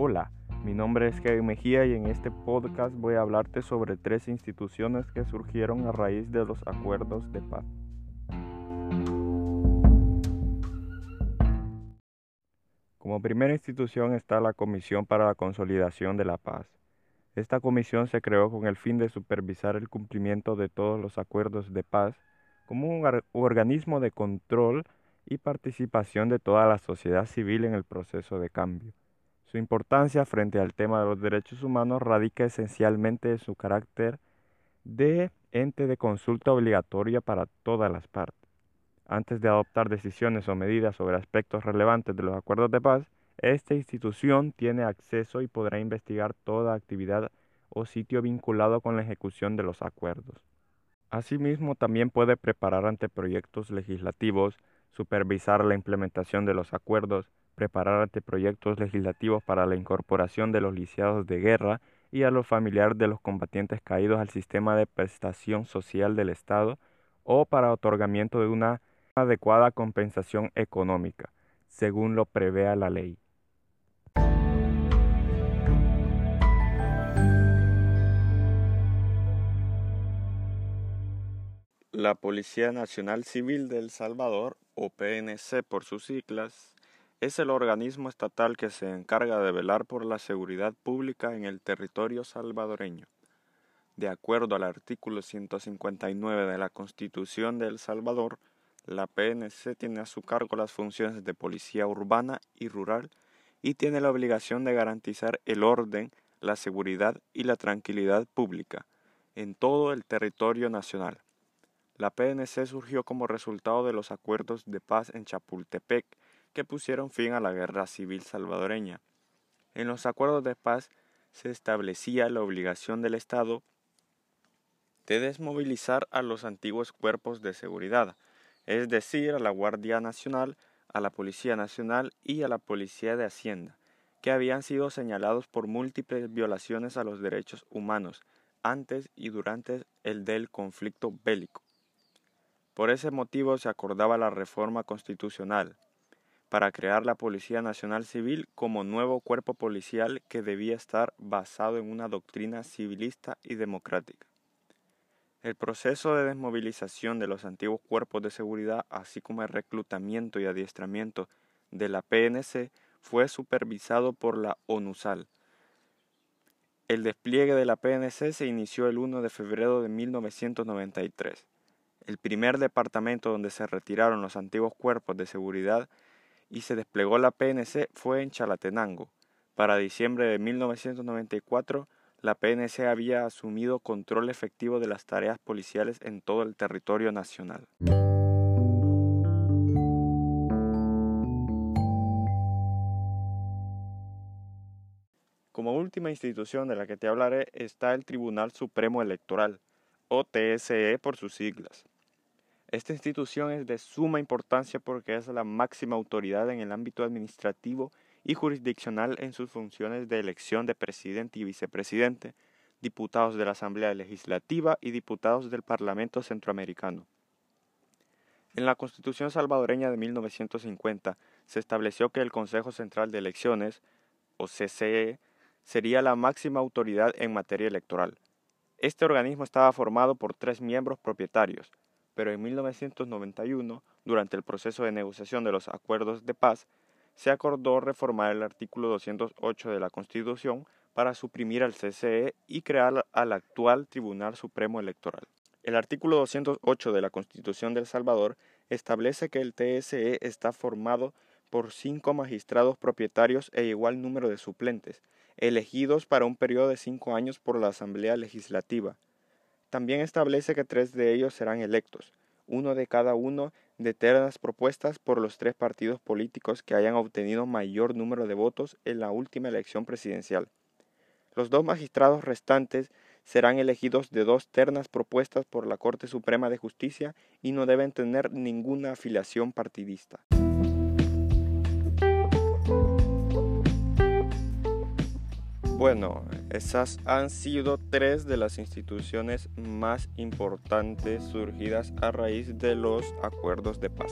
Hola, mi nombre es Kevin Mejía y en este podcast voy a hablarte sobre tres instituciones que surgieron a raíz de los acuerdos de paz. Como primera institución está la Comisión para la Consolidación de la Paz. Esta comisión se creó con el fin de supervisar el cumplimiento de todos los acuerdos de paz como un organismo de control y participación de toda la sociedad civil en el proceso de cambio. Su importancia frente al tema de los derechos humanos radica esencialmente en su carácter de ente de consulta obligatoria para todas las partes. Antes de adoptar decisiones o medidas sobre aspectos relevantes de los acuerdos de paz, esta institución tiene acceso y podrá investigar toda actividad o sitio vinculado con la ejecución de los acuerdos. Asimismo, también puede preparar anteproyectos legislativos, supervisar la implementación de los acuerdos, preparar anteproyectos legislativos para la incorporación de los lisiados de guerra y a los familiares de los combatientes caídos al sistema de prestación social del Estado o para otorgamiento de una adecuada compensación económica, según lo prevea la ley. La Policía Nacional Civil de El Salvador, o PNC por sus siglas, es el organismo estatal que se encarga de velar por la seguridad pública en el territorio salvadoreño. De acuerdo al artículo 159 de la Constitución de El Salvador, la PNC tiene a su cargo las funciones de policía urbana y rural y tiene la obligación de garantizar el orden, la seguridad y la tranquilidad pública en todo el territorio nacional. La PNC surgió como resultado de los acuerdos de paz en Chapultepec, que pusieron fin a la guerra civil salvadoreña. En los acuerdos de paz se establecía la obligación del Estado de desmovilizar a los antiguos cuerpos de seguridad, es decir, a la Guardia Nacional, a la Policía Nacional y a la Policía de Hacienda, que habían sido señalados por múltiples violaciones a los derechos humanos antes y durante el del conflicto bélico. Por ese motivo se acordaba la reforma constitucional, para crear la Policía Nacional Civil como nuevo cuerpo policial que debía estar basado en una doctrina civilista y democrática. El proceso de desmovilización de los antiguos cuerpos de seguridad, así como el reclutamiento y adiestramiento de la PNC, fue supervisado por la ONUSAL. El despliegue de la PNC se inició el 1 de febrero de 1993. El primer departamento donde se retiraron los antiguos cuerpos de seguridad y se desplegó la PNC fue en Chalatenango. Para diciembre de 1994, la PNC había asumido control efectivo de las tareas policiales en todo el territorio nacional. Como última institución de la que te hablaré está el Tribunal Supremo Electoral, o TSE por sus siglas. Esta institución es de suma importancia porque es la máxima autoridad en el ámbito administrativo y jurisdiccional en sus funciones de elección de presidente y vicepresidente, diputados de la Asamblea Legislativa y diputados del Parlamento Centroamericano. En la Constitución salvadoreña de 1950 se estableció que el Consejo Central de Elecciones, o CCE, sería la máxima autoridad en materia electoral. Este organismo estaba formado por tres miembros propietarios, pero en 1991, durante el proceso de negociación de los acuerdos de paz, se acordó reformar el artículo 208 de la Constitución para suprimir al CCE y crear al actual Tribunal Supremo Electoral. El artículo 208 de la Constitución de El Salvador establece que el TSE está formado por cinco magistrados propietarios e igual número de suplentes, elegidos para un periodo de cinco años por la Asamblea Legislativa, también establece que tres de ellos serán electos, uno de cada uno de ternas propuestas por los tres partidos políticos que hayan obtenido mayor número de votos en la última elección presidencial. Los dos magistrados restantes serán elegidos de dos ternas propuestas por la Corte Suprema de Justicia y no deben tener ninguna afiliación partidista. Bueno, esas han sido tres de las instituciones más importantes surgidas a raíz de los acuerdos de paz.